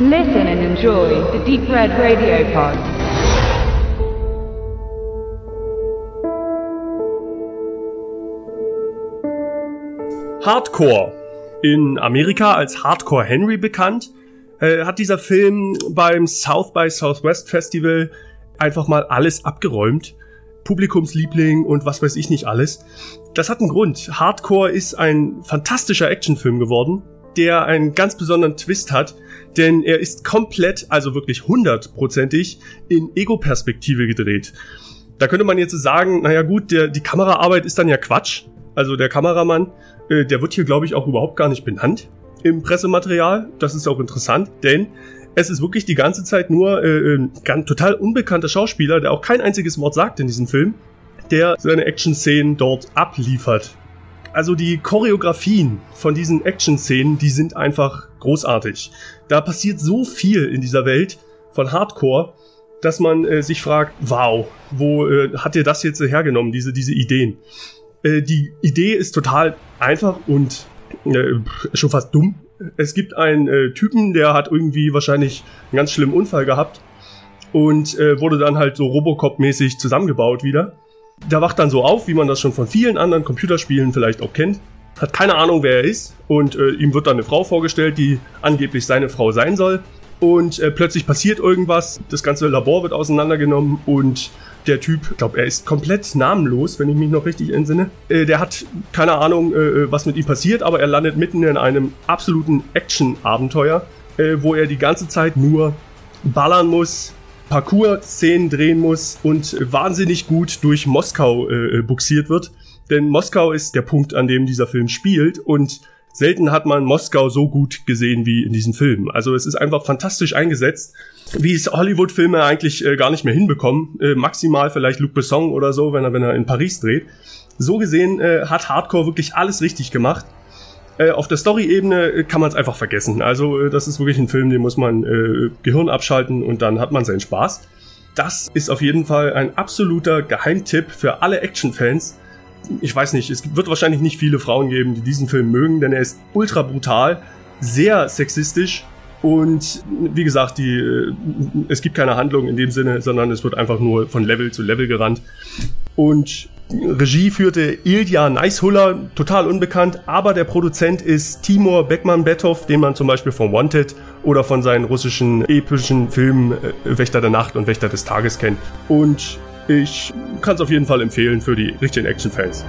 Listen and enjoy the Deep Red Radio Pod. Hardcore. In Amerika als Hardcore Henry bekannt, äh, hat dieser Film beim South by Southwest Festival einfach mal alles abgeräumt. Publikumsliebling und was weiß ich nicht alles. Das hat einen Grund. Hardcore ist ein fantastischer Actionfilm geworden, der einen ganz besonderen Twist hat, denn er ist komplett, also wirklich hundertprozentig in Ego-Perspektive gedreht. Da könnte man jetzt sagen, naja gut, der, die Kameraarbeit ist dann ja Quatsch. Also der Kameramann, äh, der wird hier, glaube ich, auch überhaupt gar nicht benannt im Pressematerial. Das ist auch interessant, denn es ist wirklich die ganze Zeit nur äh, ein ganz, total unbekannter Schauspieler, der auch kein einziges Wort sagt in diesem Film, der seine Action-Szenen dort abliefert. Also die Choreografien von diesen Action-Szenen, die sind einfach großartig. Da passiert so viel in dieser Welt von Hardcore, dass man äh, sich fragt, wow, wo äh, hat ihr das jetzt hergenommen, diese, diese Ideen? Äh, die Idee ist total einfach und äh, schon fast dumm. Es gibt einen äh, Typen, der hat irgendwie wahrscheinlich einen ganz schlimmen Unfall gehabt und äh, wurde dann halt so Robocop-mäßig zusammengebaut wieder. Der wacht dann so auf, wie man das schon von vielen anderen Computerspielen vielleicht auch kennt. Hat keine Ahnung, wer er ist und äh, ihm wird dann eine Frau vorgestellt, die angeblich seine Frau sein soll. Und äh, plötzlich passiert irgendwas, das ganze Labor wird auseinandergenommen und der Typ, ich glaube, er ist komplett namenlos, wenn ich mich noch richtig entsinne. Äh, der hat keine Ahnung, äh, was mit ihm passiert, aber er landet mitten in einem absoluten Action-Abenteuer, äh, wo er die ganze Zeit nur ballern muss, Parcours-Szenen drehen muss und wahnsinnig gut durch Moskau äh, buxiert wird. Denn Moskau ist der Punkt, an dem dieser Film spielt und selten hat man Moskau so gut gesehen wie in diesem Film. Also es ist einfach fantastisch eingesetzt, wie es Hollywood-Filme eigentlich äh, gar nicht mehr hinbekommen. Äh, maximal vielleicht Luc Besson oder so, wenn er, wenn er in Paris dreht. So gesehen äh, hat Hardcore wirklich alles richtig gemacht. Äh, auf der Story-Ebene äh, kann man es einfach vergessen. Also äh, das ist wirklich ein Film, den muss man äh, Gehirn abschalten und dann hat man seinen Spaß. Das ist auf jeden Fall ein absoluter Geheimtipp für alle Action-Fans ich weiß nicht, es wird wahrscheinlich nicht viele Frauen geben, die diesen Film mögen, denn er ist ultra brutal, sehr sexistisch und wie gesagt, die, es gibt keine Handlung in dem Sinne, sondern es wird einfach nur von Level zu Level gerannt. Und Regie führte Ilja Neishuller, total unbekannt, aber der Produzent ist Timur Beckmann-Bethoff, den man zum Beispiel von Wanted oder von seinen russischen epischen Filmen äh, Wächter der Nacht und Wächter des Tages kennt. Und ich kann es auf jeden Fall empfehlen für die richtigen Action-Fans.